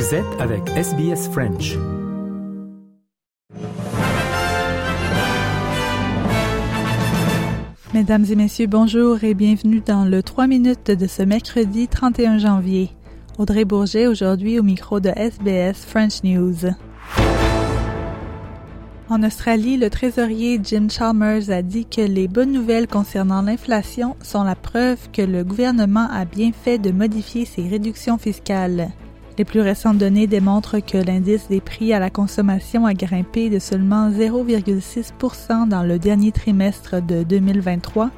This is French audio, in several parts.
Vous êtes avec SBS French. Mesdames et messieurs, bonjour et bienvenue dans le 3 minutes de ce mercredi 31 janvier. Audrey Bourget aujourd'hui au micro de SBS French News. En Australie, le trésorier Jim Chalmers a dit que les bonnes nouvelles concernant l'inflation sont la preuve que le gouvernement a bien fait de modifier ses réductions fiscales. Les plus récentes données démontrent que l'indice des prix à la consommation a grimpé de seulement 0,6% dans le dernier trimestre de 2023,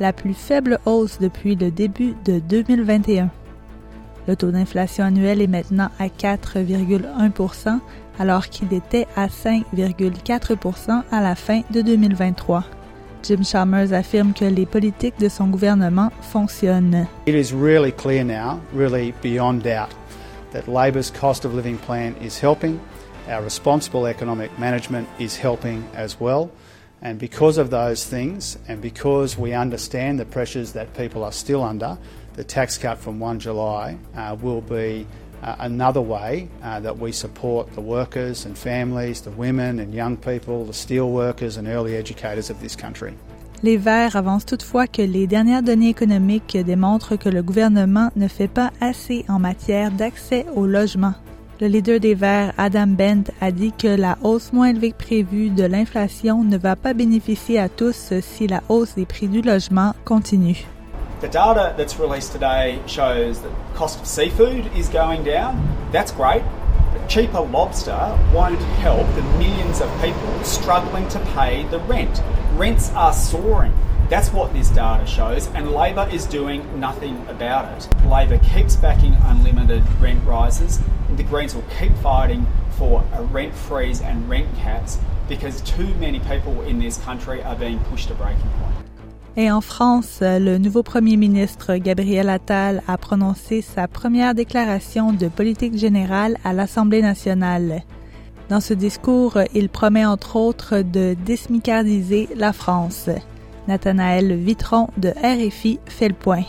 la plus faible hausse depuis le début de 2021. Le taux d'inflation annuel est maintenant à 4,1 alors qu'il était à 5,4% à la fin de 2023. Jim Chalmers affirme que les politiques de son gouvernement fonctionnent. That Labor's cost of living plan is helping. Our responsible economic management is helping as well. And because of those things, and because we understand the pressures that people are still under, the tax cut from 1 July uh, will be uh, another way uh, that we support the workers and families, the women and young people, the steel workers and early educators of this country. Les Verts avancent toutefois que les dernières données économiques démontrent que le gouvernement ne fait pas assez en matière d'accès au logement. Le leader des Verts, Adam Bent, a dit que la hausse moins élevée que prévue de l'inflation ne va pas bénéficier à tous si la hausse des prix du logement continue. The data that's released today shows that cost of seafood is going down. That's great. Cheaper lobster won't help the millions of people struggling to pay the rent. Rents are soaring. That's what this data shows, and Labor is doing nothing about it. Labor keeps backing unlimited rent rises. and The Greens will keep fighting for a rent freeze and rent caps because too many people in this country are being pushed to breaking point. Et en France, le nouveau premier ministre Gabriel Attal a prononcé sa première déclaration de politique générale à l'Assemblée nationale. Dans ce discours, il promet entre autres de désmicardiser la France. Nathanaël Vitron de RFI fait le point.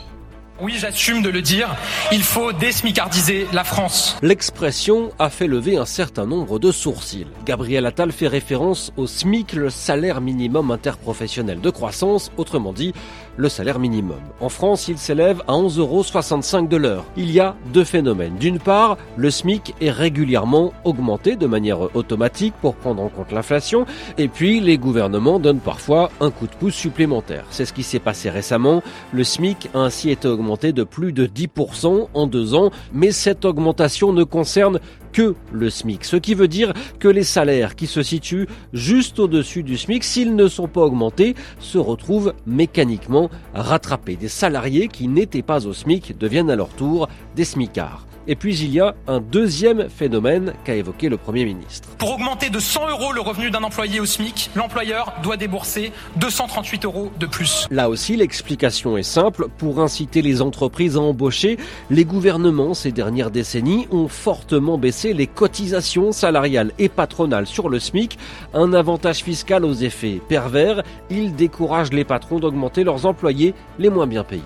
Oui, j'assume de le dire, il faut désmicardiser la France. L'expression a fait lever un certain nombre de sourcils. Gabriel Attal fait référence au SMIC, le salaire minimum interprofessionnel de croissance, autrement dit le salaire minimum. En France, il s'élève à 11,65 euros de l'heure. Il y a deux phénomènes. D'une part, le SMIC est régulièrement augmenté de manière automatique pour prendre en compte l'inflation, et puis les gouvernements donnent parfois un coup de pouce supplémentaire. C'est ce qui s'est passé récemment. Le SMIC a ainsi été augmenté de plus de 10% en deux ans, mais cette augmentation ne concerne que le SMIC, ce qui veut dire que les salaires qui se situent juste au-dessus du SMIC, s'ils ne sont pas augmentés, se retrouvent mécaniquement rattrapés. Des salariés qui n'étaient pas au SMIC deviennent à leur tour des SMICards. Et puis il y a un deuxième phénomène qu'a évoqué le Premier ministre. Pour augmenter de 100 euros le revenu d'un employé au SMIC, l'employeur doit débourser 238 euros de plus. Là aussi, l'explication est simple. Pour inciter les entreprises à embaucher, les gouvernements ces dernières décennies ont fortement baissé les cotisations salariales et patronales sur le SMIC. Un avantage fiscal aux effets pervers. Il décourage les patrons d'augmenter leurs employés les moins bien payés.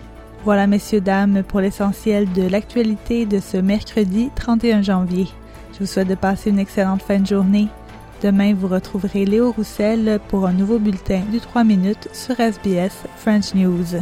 Voilà, messieurs, dames, pour l'essentiel de l'actualité de ce mercredi 31 janvier. Je vous souhaite de passer une excellente fin de journée. Demain, vous retrouverez Léo Roussel pour un nouveau bulletin du 3 minutes sur SBS French News.